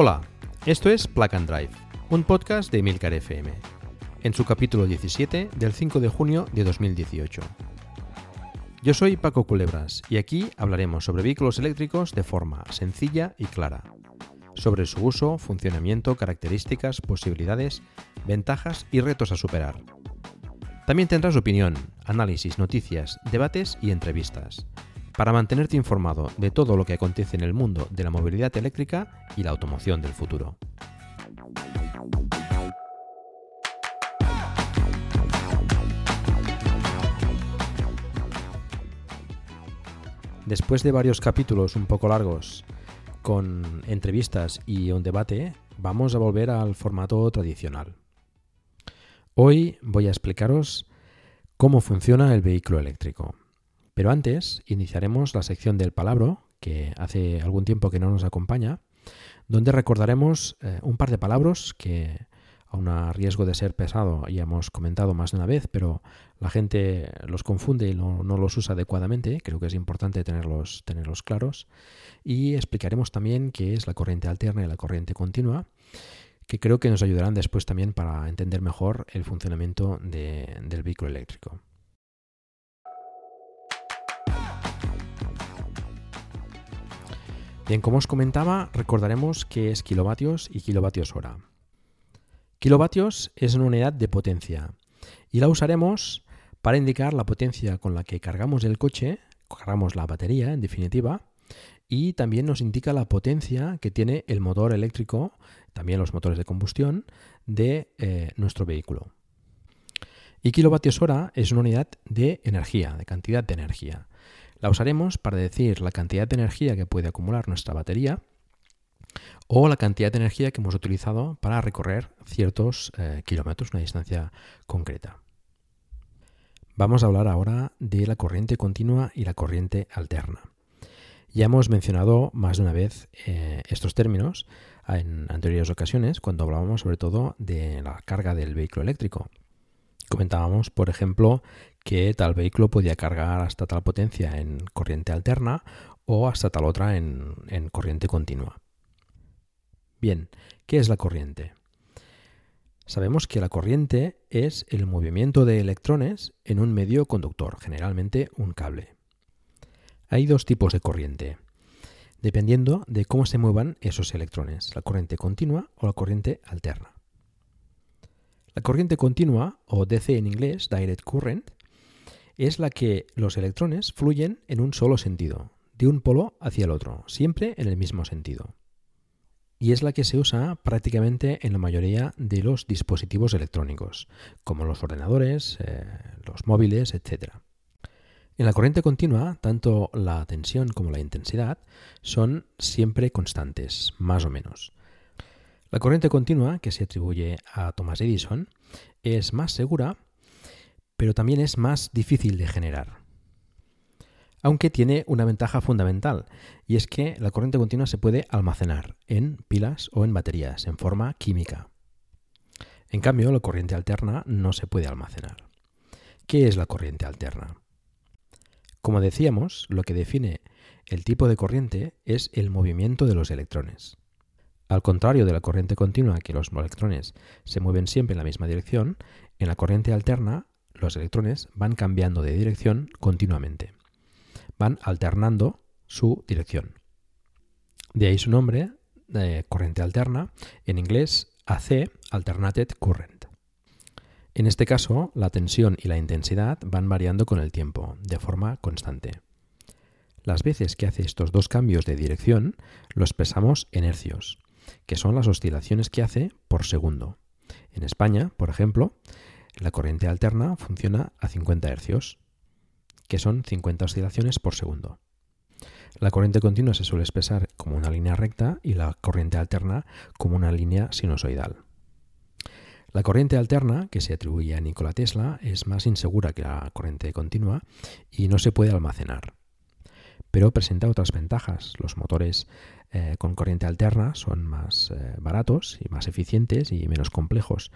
Hola, esto es Plug and Drive, un podcast de Milcar FM, en su capítulo 17 del 5 de junio de 2018. Yo soy Paco Culebras y aquí hablaremos sobre vehículos eléctricos de forma sencilla y clara, sobre su uso, funcionamiento, características, posibilidades, ventajas y retos a superar. También tendrás opinión, análisis, noticias, debates y entrevistas para mantenerte informado de todo lo que acontece en el mundo de la movilidad eléctrica y la automoción del futuro. Después de varios capítulos un poco largos con entrevistas y un debate, vamos a volver al formato tradicional. Hoy voy a explicaros cómo funciona el vehículo eléctrico. Pero antes iniciaremos la sección del palabro, que hace algún tiempo que no nos acompaña, donde recordaremos eh, un par de palabras que, aun a riesgo de ser pesado, ya hemos comentado más de una vez, pero la gente los confunde y no, los usa adecuadamente. Creo que es importante tenerlos, tenerlos claros. Y explicaremos también qué es la corriente alterna y la corriente continua, que creo que nos ayudarán después también para entender mejor el funcionamiento del vehículo eléctrico. Bien, como os comentaba, recordaremos qué es kilovatios y kilovatios hora. Kilovatios es una unidad de potencia y la usaremos para indicar la potencia con la que cargamos el coche, cargamos la batería en definitiva, y también nos indica la potencia que tiene el motor eléctrico, también los motores de combustión, de eh, nuestro vehículo. Y kilovatios hora es una unidad de energía, de cantidad de energía. La usaremos para decir la cantidad de energía que puede acumular nuestra batería o la cantidad de energía que hemos utilizado para recorrer ciertos eh, kilómetros, una distancia concreta. Vamos a hablar ahora de la corriente continua y la corriente alterna. Ya hemos mencionado más de una vez eh, estos términos en anteriores ocasiones cuando hablábamos sobre todo de la carga del vehículo eléctrico. Comentábamos, por ejemplo, que tal vehículo podía cargar hasta tal potencia en corriente alterna o hasta tal otra en, en corriente continua. Bien, ¿qué es la corriente? Sabemos que la corriente es el movimiento de electrones en un medio conductor, generalmente un cable. Hay dos tipos de corriente, dependiendo de cómo se muevan esos electrones, la corriente continua o la corriente alterna. La corriente continua, o DC en inglés, direct current, es la que los electrones fluyen en un solo sentido, de un polo hacia el otro, siempre en el mismo sentido. Y es la que se usa prácticamente en la mayoría de los dispositivos electrónicos, como los ordenadores, eh, los móviles, etc. En la corriente continua, tanto la tensión como la intensidad son siempre constantes, más o menos. La corriente continua, que se atribuye a Thomas Edison, es más segura, pero también es más difícil de generar. Aunque tiene una ventaja fundamental, y es que la corriente continua se puede almacenar en pilas o en baterías, en forma química. En cambio, la corriente alterna no se puede almacenar. ¿Qué es la corriente alterna? Como decíamos, lo que define el tipo de corriente es el movimiento de los electrones. Al contrario de la corriente continua, que los electrones se mueven siempre en la misma dirección, en la corriente alterna los electrones van cambiando de dirección continuamente. Van alternando su dirección. De ahí su nombre, de corriente alterna, en inglés AC, Alternated Current. En este caso, la tensión y la intensidad van variando con el tiempo, de forma constante. Las veces que hace estos dos cambios de dirección lo expresamos en hercios, que son las oscilaciones que hace por segundo. En España, por ejemplo, la corriente alterna funciona a 50 hercios, que son 50 oscilaciones por segundo. La corriente continua se suele expresar como una línea recta y la corriente alterna como una línea sinusoidal. La corriente alterna, que se atribuye a Nikola Tesla, es más insegura que la corriente continua y no se puede almacenar. Pero presenta otras ventajas. Los motores eh, con corriente alterna son más eh, baratos y más eficientes y menos complejos,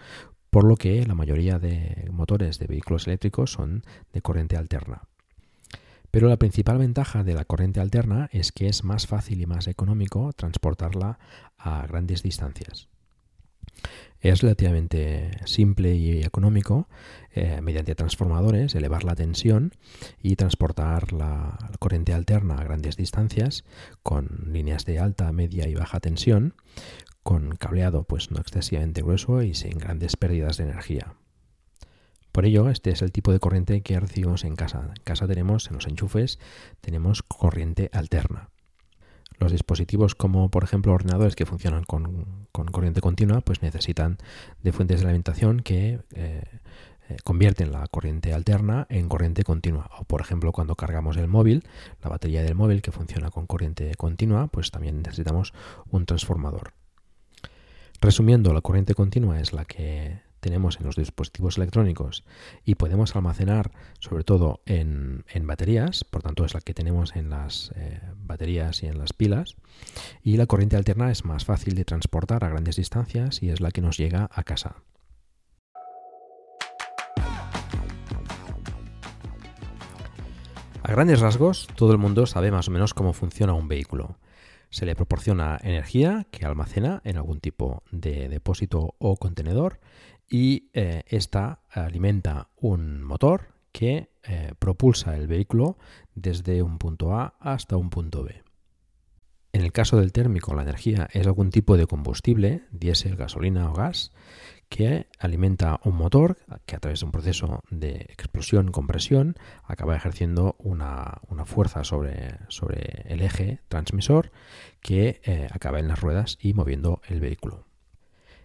por lo que la mayoría de motores de vehículos eléctricos son de corriente alterna. Pero la principal ventaja de la corriente alterna es que es más fácil y más económico transportarla a grandes distancias. Es relativamente simple y económico, eh, mediante transformadores, elevar la tensión y transportar la, corriente alterna a grandes distancias con líneas de alta, media y baja tensión, con cableado pues no excesivamente grueso y sin grandes pérdidas de energía. Por ello, este es el tipo de corriente que recibimos en casa. En casa tenemos, en los enchufes, tenemos corriente alterna. Los dispositivos como por ejemplo ordenadores que funcionan con, corriente continua pues necesitan de fuentes de alimentación que eh, eh, convierten la corriente alterna en corriente continua. O por ejemplo cuando cargamos el móvil, la batería del móvil que funciona con corriente continua pues también necesitamos un transformador. Resumiendo, la corriente continua es la que tenemos en los dispositivos electrónicos y podemos almacenar sobre todo en, baterías, por tanto es la que tenemos en las eh, baterías y en las pilas, y la corriente alterna es más fácil de transportar a grandes distancias y es la que nos llega a casa. A grandes rasgos, todo el mundo sabe más o menos cómo funciona un vehículo. Se le proporciona energía que almacena en algún tipo de depósito o contenedor y eh, esta alimenta un motor que eh, propulsa el vehículo desde un punto A hasta un punto B. En el caso del térmico, la energía es algún tipo de combustible, diésel, gasolina o gas, que alimenta un motor que a través de un proceso de explosión-compresión acaba ejerciendo una, fuerza sobre, sobre, el eje transmisor que eh, acaba en las ruedas y moviendo el vehículo.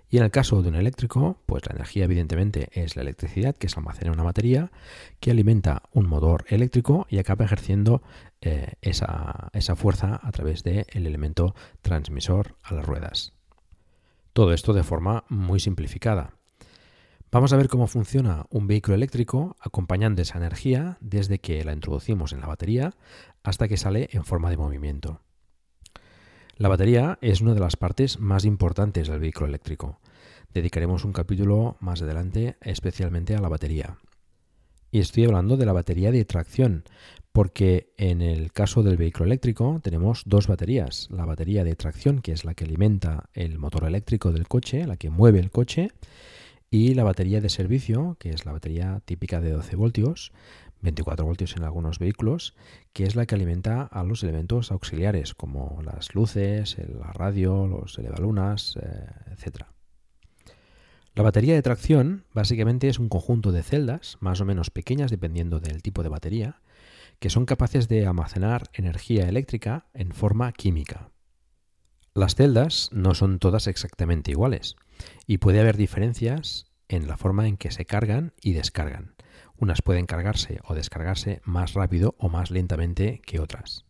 Y en el caso de un eléctrico, pues la energía evidentemente es la electricidad que se almacena en una batería que alimenta un motor eléctrico y acaba ejerciendo eh, esa, fuerza a través del elemento transmisor a las ruedas. Todo esto de forma muy simplificada. Vamos a ver cómo funciona un vehículo eléctrico acompañando esa energía desde que la introducimos en la batería hasta que sale en forma de movimiento. La batería es una de las partes más importantes del vehículo eléctrico. Dedicaremos un capítulo más adelante especialmente a la batería. Y estoy hablando de la batería de tracción, porque en el caso del vehículo eléctrico tenemos dos baterías. La batería de tracción, que es la que alimenta el motor eléctrico del coche, la que mueve el coche, y la batería de servicio, que es la batería típica de 12 voltios, 24 voltios en algunos vehículos, que es la que alimenta a los elementos auxiliares como las luces, la radio, los elevalunas, eh, etc. La batería de tracción básicamente es un conjunto de celdas, más o menos pequeñas dependiendo del tipo de batería, que son capaces de almacenar energía eléctrica en forma química. Las celdas no son todas exactamente iguales y puede haber diferencias en la forma en que se cargan y descargan. Unas pueden cargarse o descargarse más rápido o más lentamente que otras.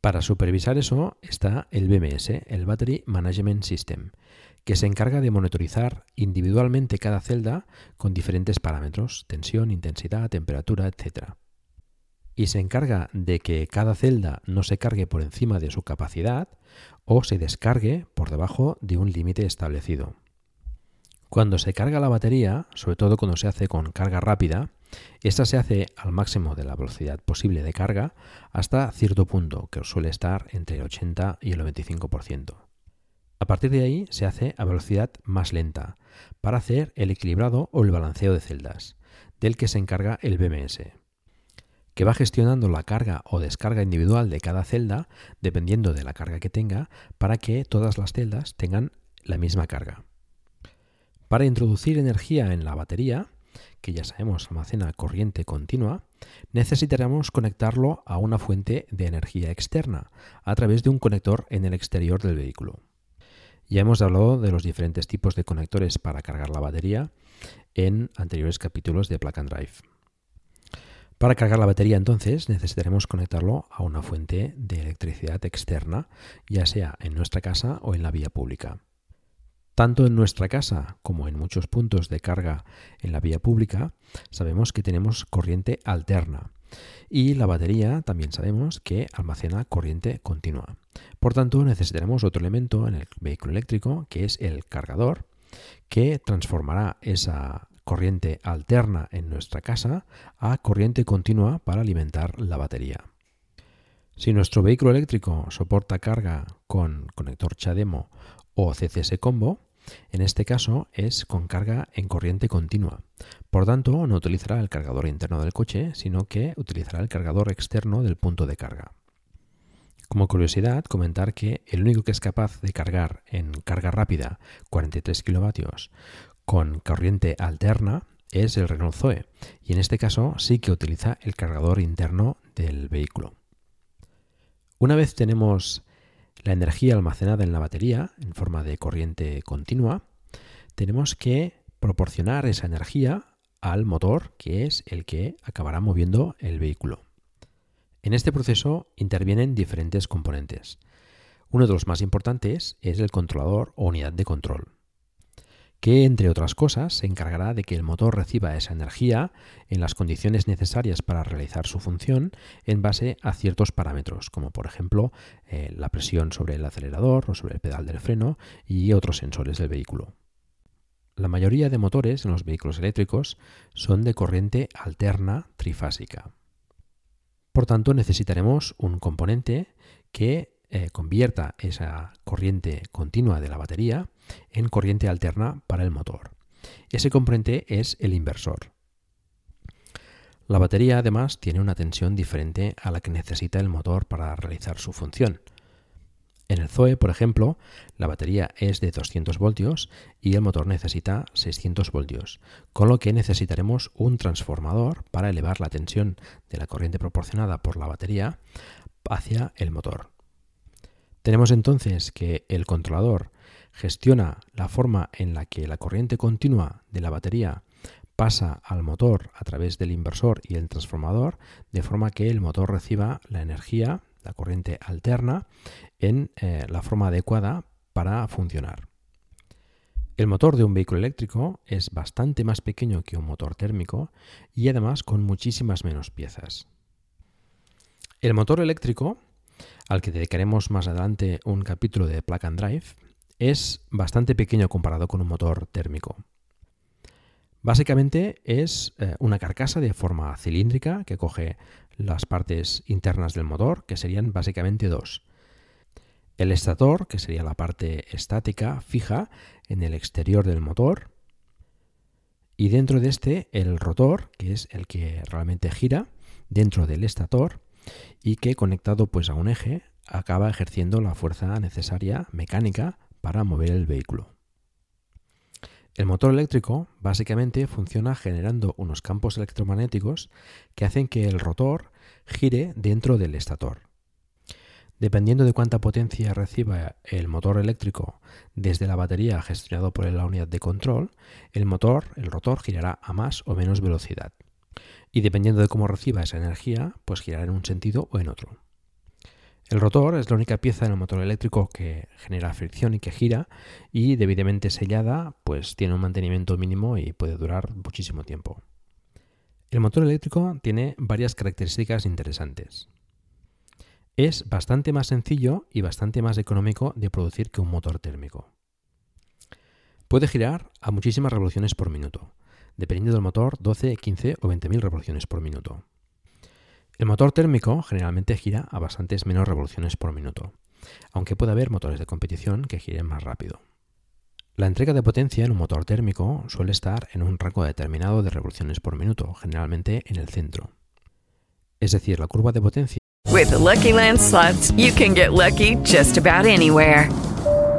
Para supervisar eso está el BMS, el Battery Management System, que se encarga de monitorizar individualmente cada celda con diferentes parámetros, tensión, intensidad, temperatura, etc. Y se encarga de que cada celda no se cargue por encima de su capacidad o se descargue por debajo de un límite establecido. Cuando se carga la batería, sobre todo cuando se hace con carga rápida, esta se hace al máximo de la velocidad posible de carga hasta cierto punto, que suele estar entre el 80 y el 95%. A partir de ahí se hace a velocidad más lenta, para hacer el equilibrado o el balanceo de celdas, del que se encarga el BMS, que va gestionando la carga o descarga individual de cada celda dependiendo de la carga que tenga, para que todas las celdas tengan la misma carga. Para introducir energía en la batería, que ya sabemos almacena corriente continua, necesitaremos conectarlo a una fuente de energía externa a través de un conector en el exterior del vehículo. Ya hemos hablado de los diferentes tipos de conectores para cargar la batería en anteriores capítulos de Plug Drive. Para cargar la batería entonces necesitaremos conectarlo a una fuente de electricidad externa, ya sea en nuestra casa o en la vía pública. Tanto en nuestra casa como en muchos puntos de carga en la vía pública, sabemos que tenemos corriente alterna. Y la batería también sabemos que almacena corriente continua. Por tanto, necesitaremos otro elemento en el vehículo eléctrico, que es el cargador, que transformará esa corriente alterna en nuestra casa a corriente continua para alimentar la batería. Si nuestro vehículo eléctrico soporta carga con conector CHAdeMO o CCS Combo, en este caso es con carga en corriente continua. Por tanto, no utilizará el cargador interno del coche, sino que utilizará el cargador externo del punto de carga. Como curiosidad, comentar que el único que es capaz de cargar en carga rápida 43 kilovatios con corriente alterna es el Renault Zoe, y en este caso sí que utiliza el cargador interno del vehículo. Una vez tenemos la energía almacenada en la batería en forma de corriente continua, tenemos que proporcionar esa energía al motor, que es el que acabará moviendo el vehículo. En este proceso intervienen diferentes componentes. Uno de los más importantes es el controlador o unidad de control que, entre otras cosas, se encargará de que el motor reciba esa energía en las condiciones necesarias para realizar su función en base a ciertos parámetros, como por ejemplo eh, la presión sobre el acelerador o sobre el pedal del freno y otros sensores del vehículo. La mayoría de motores en los vehículos eléctricos son de corriente alterna trifásica. Por tanto, necesitaremos un componente que eh, convierta esa corriente continua de la batería en corriente alterna para el motor. Ese componente es el inversor. La batería además tiene una tensión diferente a la que necesita el motor para realizar su función. En el Zoe, por ejemplo, la batería es de 200 voltios y el motor necesita 600 voltios, con lo que necesitaremos un transformador para elevar la tensión de la corriente proporcionada por la batería hacia el motor. Tenemos entonces que el controlador gestiona la forma en la que la corriente continua de la batería pasa al motor a través del inversor y el transformador, de forma que el motor reciba la energía, la corriente alterna, en eh, la forma adecuada para funcionar. El motor de un vehículo eléctrico es bastante más pequeño que un motor térmico y además con muchísimas menos piezas. El motor eléctrico al que dedicaremos más adelante un capítulo de Plug and Drive, es bastante pequeño comparado con un motor térmico. Básicamente es eh, una carcasa de forma cilíndrica que coge las partes internas del motor, que serían básicamente dos. El estator, que sería la parte estática fija en el exterior del motor, y dentro de este el rotor, que es el que realmente gira dentro del estator, y que conectado pues a un eje acaba ejerciendo la fuerza necesaria mecánica para mover el vehículo. El motor eléctrico básicamente funciona generando unos campos electromagnéticos que hacen que el rotor gire dentro del estator. Dependiendo de cuánta potencia reciba el motor eléctrico desde la batería gestionado por la unidad de control, el motor, el rotor girará a más o menos velocidad y dependiendo de cómo reciba esa energía, pues girará en un sentido o en otro. El rotor es la única pieza en el motor eléctrico que genera fricción y que gira y debidamente sellada, pues tiene un mantenimiento mínimo y puede durar muchísimo tiempo. El motor eléctrico tiene varias características interesantes. Es bastante más sencillo y bastante más económico de producir que un motor térmico. Puede girar a muchísimas revoluciones por minuto, dependiendo del motor 12, 15 o 20.000 revoluciones por minuto. El motor térmico generalmente gira a bastantes menos revoluciones por minuto, aunque puede haber motores de competición que giren más rápido. La entrega de potencia en un motor térmico suele estar en un rango determinado de revoluciones por minuto, generalmente en el centro. Es decir, la curva de potencia With Lucky you can get lucky just about anywhere.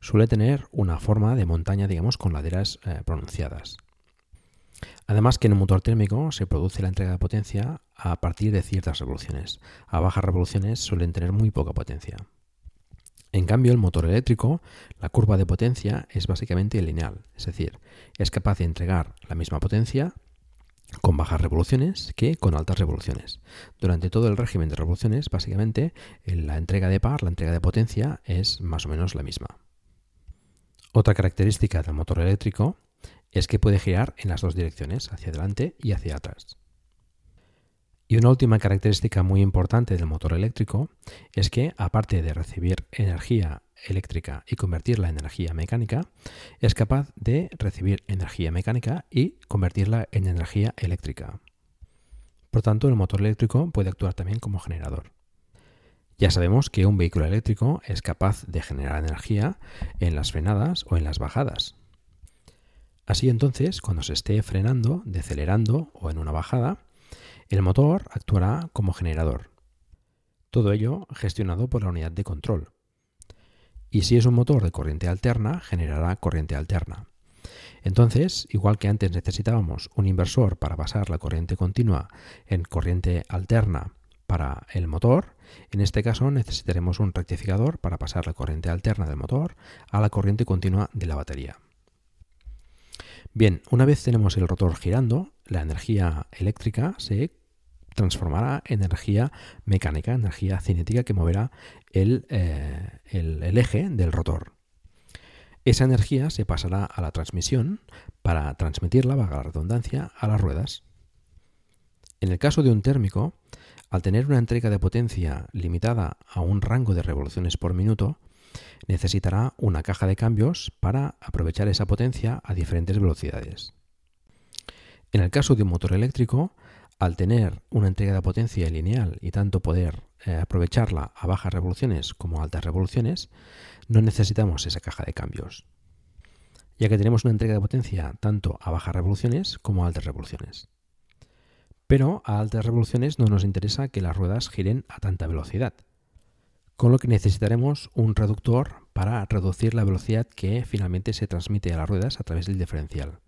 suele tener una forma de montaña, digamos, con laderas eh, pronunciadas. Además que en un motor térmico se produce la entrega de potencia a partir de ciertas revoluciones. A bajas revoluciones suelen tener muy poca potencia. En cambio, el motor eléctrico, la curva de potencia es básicamente lineal, es decir, es capaz de entregar la misma potencia con bajas revoluciones que con altas revoluciones. Durante todo el régimen de revoluciones, básicamente, la entrega de par, la entrega de potencia, es más o menos la misma. Otra característica del motor eléctrico es que puede girar en las dos direcciones, hacia adelante y hacia atrás. Y una última característica muy importante del motor eléctrico es que, aparte de recibir energía eléctrica y convertirla en energía mecánica, es capaz de recibir energía mecánica y convertirla en energía eléctrica. Por tanto, el motor eléctrico puede actuar también como generador. Ya sabemos que un vehículo eléctrico es capaz de generar energía en las frenadas o en las bajadas. Así entonces, cuando se esté frenando, decelerando o en una bajada, el motor actuará como generador. Todo ello gestionado por la unidad de control. Y si es un motor de corriente alterna, generará corriente alterna. Entonces, igual que antes necesitábamos un inversor para pasar la corriente continua en corriente alterna para el motor, en este caso necesitaremos un rectificador para pasar la corriente alterna del motor a la corriente continua de la batería. Bien, una vez tenemos el rotor girando, la energía eléctrica se transformará en energía mecánica, energía cinética que moverá eh, el, el, eje del rotor. Esa energía se pasará a la transmisión para transmitirla, vaga la redundancia, a las ruedas. En el caso de un térmico, al tener una entrega de potencia limitada a un rango de revoluciones por minuto, necesitará una caja de cambios para aprovechar esa potencia a diferentes velocidades. En el caso de un motor eléctrico, al tener una entrega de potencia lineal y tanto poder eh, aprovecharla a bajas revoluciones como a altas revoluciones, no necesitamos esa caja de cambios, ya que tenemos una entrega de potencia tanto a bajas revoluciones como a altas revoluciones. Pero a altas revoluciones no nos interesa que las ruedas giren a tanta velocidad, con lo que necesitaremos un reductor para reducir la velocidad que finalmente se transmite a las ruedas a través del diferencial.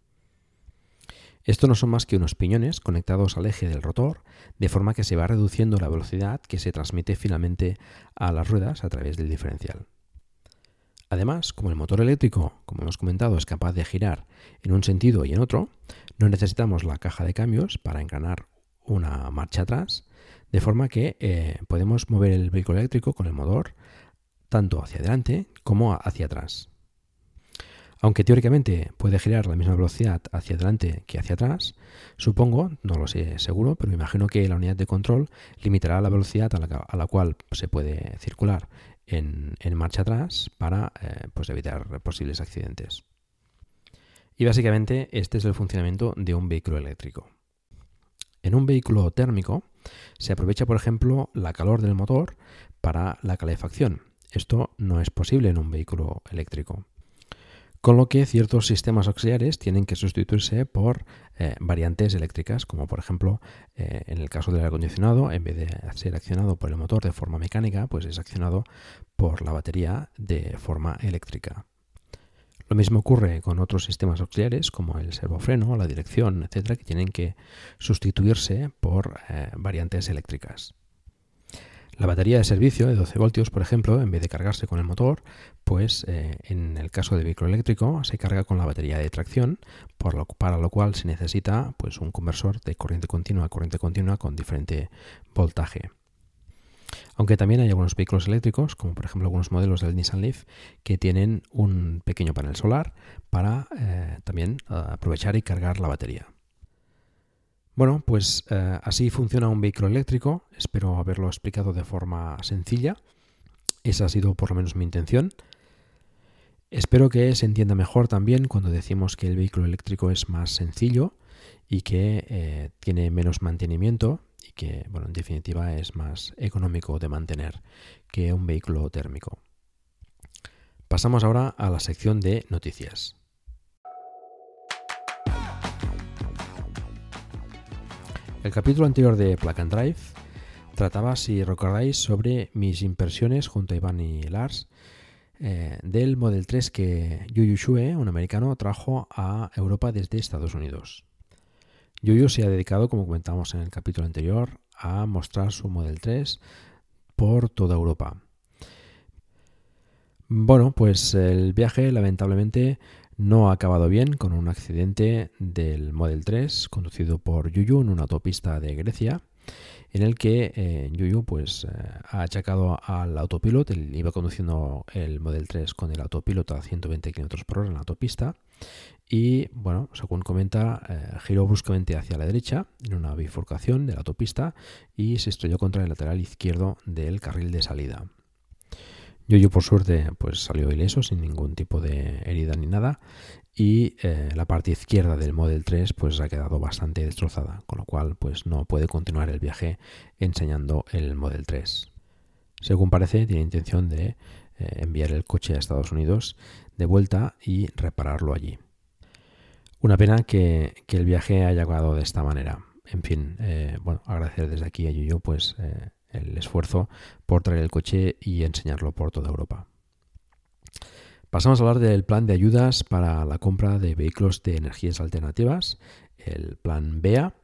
Esto no son más que unos piñones conectados al eje del rotor, de forma que se va reduciendo la velocidad que se transmite finalmente a las ruedas a través del diferencial. Además, como el motor eléctrico, como hemos comentado, es capaz de girar en un sentido y en otro, no necesitamos la caja de cambios para engranar una marcha atrás, de forma que eh, podemos mover el vehículo eléctrico con el motor tanto hacia adelante como hacia atrás. Aunque teóricamente puede girar la misma velocidad hacia adelante que hacia atrás, supongo, no lo sé seguro, pero me imagino que la unidad de control limitará la velocidad a la, cual se puede circular en, marcha atrás para eh, pues evitar posibles accidentes. Y básicamente este es el funcionamiento de un vehículo eléctrico. En un vehículo térmico se aprovecha, por ejemplo, la calor del motor para la calefacción. Esto no es posible en un vehículo eléctrico con lo que ciertos sistemas auxiliares tienen que sustituirse por eh, variantes eléctricas, como por ejemplo eh, en el caso del aire acondicionado, en vez de ser accionado por el motor de forma mecánica, pues es accionado por la batería de forma eléctrica. Lo mismo ocurre con otros sistemas auxiliares como el servofreno, la dirección, etcétera, que tienen que sustituirse por eh, variantes eléctricas. La batería de servicio de 12 voltios, por ejemplo, en vez de cargarse con el motor, pues eh, en el caso de vehículo eléctrico se carga con la batería de tracción, para lo cual se necesita pues, un conversor de corriente continua a corriente continua con diferente voltaje. Aunque también hay algunos vehículos eléctricos, como por ejemplo algunos modelos del Nissan Leaf, que tienen un pequeño panel solar para eh, también eh, aprovechar y cargar la batería. Bueno, pues eh, así funciona un vehículo eléctrico. Espero haberlo explicado de forma sencilla. Esa ha sido por lo menos mi intención. Espero que se entienda mejor también cuando decimos que el vehículo eléctrico es más sencillo y que tiene menos mantenimiento y que, bueno, en definitiva es más económico de mantener que un vehículo térmico. Pasamos ahora a la sección de noticias. El capítulo anterior de Plug and Drive trataba, si recordáis, sobre mis impresiones junto a Iván y Lars eh, del Model 3 que Yuyu Shue, un americano, trajo a Europa desde Estados Unidos. Yuyu se ha dedicado, como comentamos en el capítulo anterior, a mostrar su Model 3 por toda Europa. Bueno, pues el viaje lamentablemente no ha acabado bien con un accidente del Model 3 conducido por Yuyu en una autopista de Grecia en el que eh, Yuyu pues, eh, ha achacado al autopilot, iba conduciendo el Model 3 con el autopilot a 120 km por hora en la autopista y, bueno, según comenta, eh, giró bruscamente hacia la derecha en una bifurcación de la autopista y se estrelló contra el lateral izquierdo del carril de salida. Yuyu, por suerte, pues salió ileso, sin ningún tipo de herida ni nada, y eh, la parte izquierda del Model 3 pues ha quedado bastante destrozada, con lo cual pues no puede continuar el viaje enseñando el Model 3. Según parece, tiene intención de eh, enviar el coche a Estados Unidos de vuelta y repararlo allí. Una pena que, el viaje haya acabado de esta manera. En fin, eh, bueno, agradecer desde aquí a Yuyu pues el esfuerzo por traer el coche y enseñarlo por toda Europa. Pasamos a hablar del plan de ayudas para la compra de vehículos de energías alternativas, el plan BEA,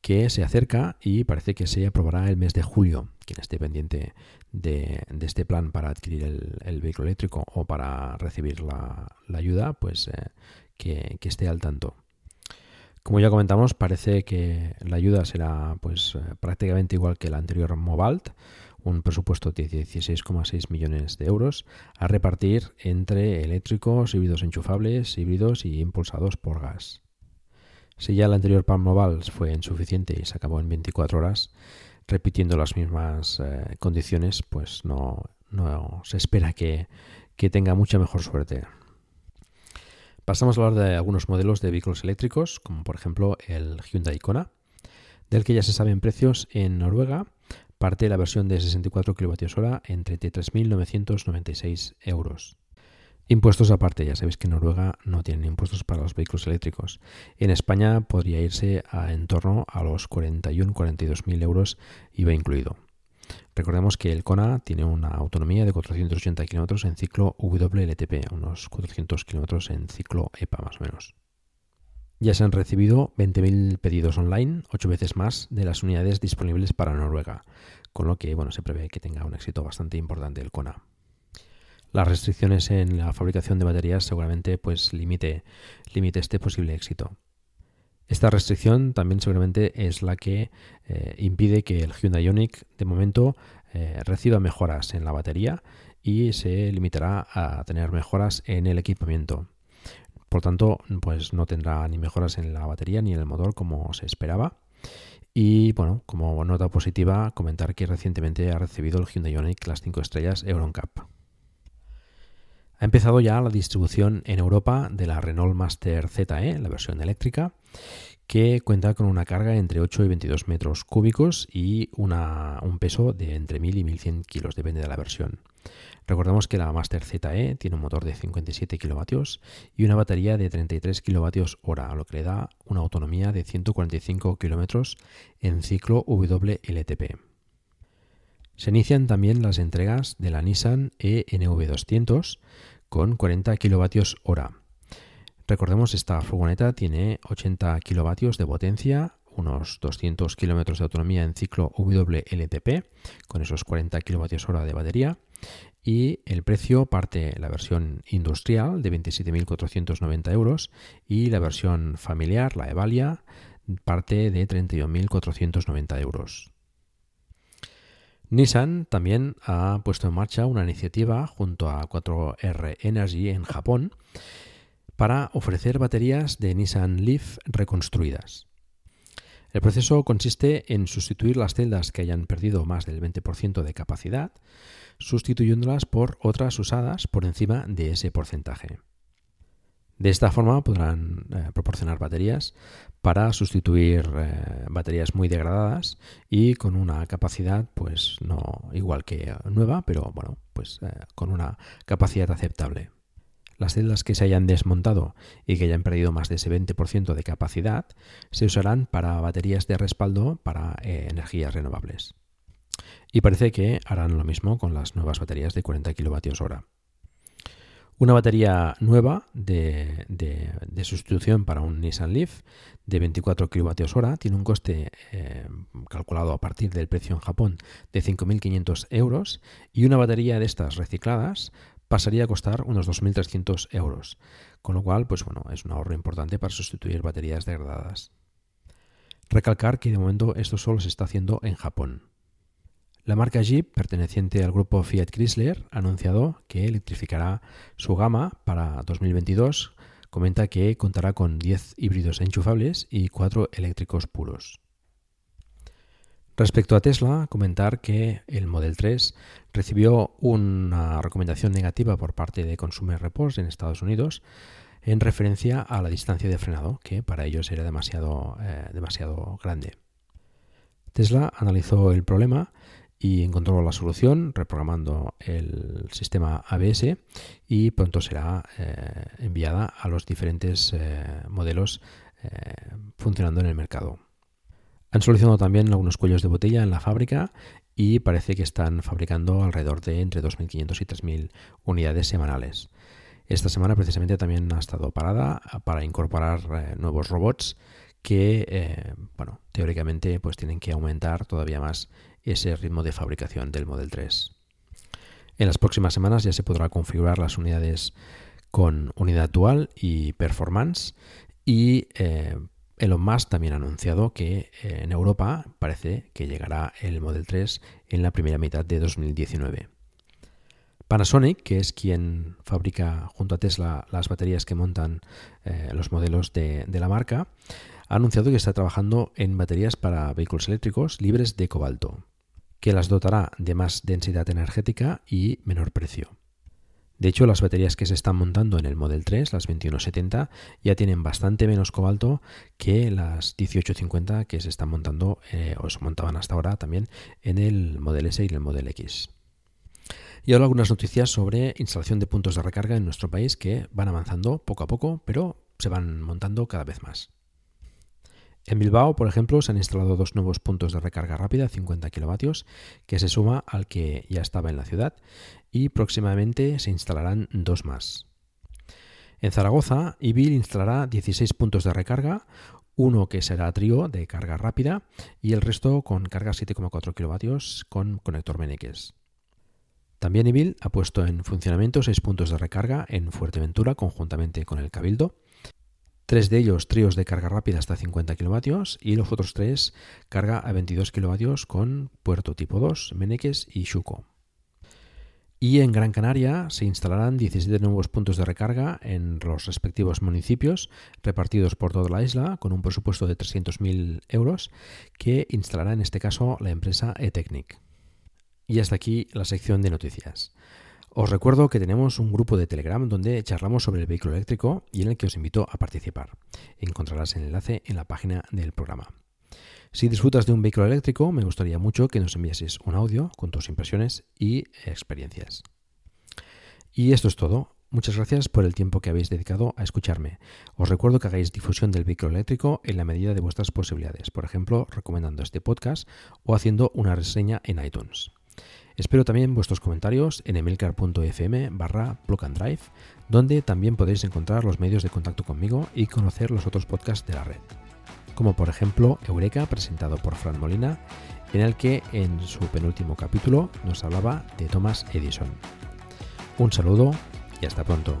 que se acerca y parece que se aprobará el mes de julio. Quien esté pendiente de, este plan para adquirir el, vehículo eléctrico o para recibir la, ayuda, pues eh, que, que, esté al tanto. Como ya comentamos, parece que la ayuda será pues eh, prácticamente igual que la anterior Mobalt, un presupuesto de 16,6 millones de euros a repartir entre eléctricos, híbridos enchufables, híbridos y impulsados por gas. Si ya el anterior Palm Mobile fue insuficiente y se acabó en 24 horas, repitiendo las mismas eh, condiciones, pues no, se espera que tenga mucha mejor suerte. Pasamos a hablar de algunos modelos de vehículos eléctricos, como por ejemplo el Hyundai Kona, del que ya se saben precios en Noruega. Parte la versión de 64 kWh en 33.996 euros. Impuestos aparte, ya sabéis que en Noruega no tienen impuestos para los vehículos eléctricos. En España podría irse a en torno a los 41-42.000 euros IVA incluido. Recordemos que el Kona tiene una autonomía de 480 km en ciclo WLTP, unos 400 km en ciclo EPA más o menos. Ya se han recibido 20.000 pedidos online, 8 veces más de las unidades disponibles para Noruega, con lo que bueno, se prevé que tenga un éxito bastante importante el Kona. Las restricciones en la fabricación de baterías seguramente pues limite, limite este posible éxito. Esta restricción también seguramente es la que eh, impide que el Hyundai Ioniq de momento eh, reciba mejoras en la batería y se limitará a tener mejoras en el equipamiento. Por tanto, pues no tendrá ni mejoras en la batería ni en el motor como se esperaba. Y bueno, como nota positiva, comentar que recientemente ha recibido el Hyundai Ioniq las 5 estrellas EuronCap. Ha empezado ya la distribución en Europa de la Renault Master ZE, la versión eléctrica, que cuenta con una carga entre 8 y 22 metros cúbicos y un peso de entre 1000 y 1100 kilos, depende de la versión. Recordemos que la Master ZE tiene un motor de 57 kilovatios y una batería de 33 kilovatios hora, lo que le da una autonomía de 145 kilómetros en ciclo WLTP. Se inician también las entregas de la Nissan ENV200 con 40 kilovatios hora. Recordemos, esta furgoneta tiene 80 kilovatios de potencia, unos 200 kilómetros de autonomía en ciclo WLTP, con esos 40 kilovatios hora de batería. Y el precio parte la versión industrial de 27.490 euros y la versión familiar, la Evalia, parte de 31.490 euros. Nissan también ha puesto en marcha una iniciativa junto a 4R Energy en Japón para ofrecer baterías de Nissan Leaf reconstruidas. El proceso consiste en sustituir las celdas que hayan perdido más del 20% de capacidad, sustituyéndolas por otras usadas por encima de ese porcentaje. De esta forma podrán eh, proporcionar baterías para sustituir eh, baterías muy degradadas y con una capacidad pues no igual que nueva, pero bueno, pues eh, con una capacidad aceptable. Las celdas que se hayan desmontado y que hayan perdido más de ese 20% de capacidad se usarán para baterías de respaldo para energías renovables. Y parece que harán lo mismo con las nuevas baterías de 40 kWh. Una batería nueva de, sustitución para un Nissan Leaf de 24 kWh tiene un coste eh, calculado a partir del precio en Japón de 5.500 euros y una batería de estas recicladas pasaría a costar unos 2.300 euros, con lo cual pues bueno, es un ahorro importante para sustituir baterías degradadas. Recalcar que de momento esto solo se está haciendo en Japón. La marca Jeep, perteneciente al grupo Fiat Chrysler, ha anunciado que electrificará su gama para 2022. Comenta que contará con 10 híbridos enchufables y 4 eléctricos puros. Respecto a Tesla, comentar que el Model 3 recibió una recomendación negativa por parte de Consumer Reports en Estados Unidos en referencia a la distancia de frenado, que para ellos era demasiado, eh, demasiado grande. Tesla analizó el problema y encontró la solución reprogramando el sistema ABS y pronto será eh, enviada a los diferentes eh, modelos funcionando en el mercado. Han solucionado también algunos cuellos de botella en la fábrica y parece que están fabricando alrededor de entre 2.500 y 3.000 unidades semanales. Esta semana precisamente también ha estado parada para incorporar nuevos robots que, bueno, teóricamente pues tienen que aumentar todavía más ese ritmo de fabricación del Model 3. En las próximas semanas ya se podrá configurar las unidades con unidad dual y performance y eh, Elon Musk también ha anunciado que eh, en Europa parece que llegará el Model 3 en la primera mitad de 2019. Panasonic, que es quien fabrica junto a Tesla las baterías que montan eh, los modelos de, de la marca, ha anunciado que está trabajando en baterías para vehículos eléctricos libres de cobalto que las dotará de más densidad energética y menor precio. De hecho, las baterías que se están montando en el Model 3, las 2170, ya tienen bastante menos cobalto que las 1850 que se están montando eh, o se montaban hasta ahora también en el Model S y en el Model X. Y ahora algunas noticias sobre instalación de puntos de recarga en nuestro país que van avanzando poco a poco, pero se van montando cada vez más. En Bilbao, por ejemplo, se han instalado dos nuevos puntos de recarga rápida, 50 kilovatios, que se suma al que ya estaba en la ciudad, y próximamente se instalarán dos más. En Zaragoza, Ibil instalará 16 puntos de recarga, uno que será trío de carga rápida y el resto con carga 7,4 kilovatios con conector Meneques. También Ibil ha puesto en funcionamiento seis puntos de recarga en Fuerteventura conjuntamente con el Cabildo Tres de ellos tríos de carga rápida hasta 50 kW y los otros tres carga a 22 kW con puerto tipo 2, Meneques y Xuco. Y en Gran Canaria se instalarán 17 nuevos puntos de recarga en los respectivos municipios repartidos por toda la isla con un presupuesto de 300.000 euros que instalará en este caso la empresa eTechnic. Y hasta aquí la sección de noticias. Os recuerdo que tenemos un grupo de Telegram donde charlamos sobre el vehículo eléctrico y en el que os invito a participar. Encontrarás el enlace en la página del programa. Si disfrutas de un vehículo eléctrico, me gustaría mucho que nos enviases un audio con tus impresiones y experiencias. Y esto es todo. Muchas gracias por el tiempo que habéis dedicado a escucharme. Os recuerdo que hagáis difusión del vehículo eléctrico en la medida de vuestras posibilidades, por ejemplo, recomendando este podcast o haciendo una reseña en iTunes. Espero también vuestros comentarios en emilcar.fm barra drive, donde también podéis encontrar los medios de contacto conmigo y conocer los otros podcasts de la red, como por ejemplo Eureka, presentado por Fran Molina, en el que en su penúltimo capítulo nos hablaba de Thomas Edison. Un saludo y hasta pronto.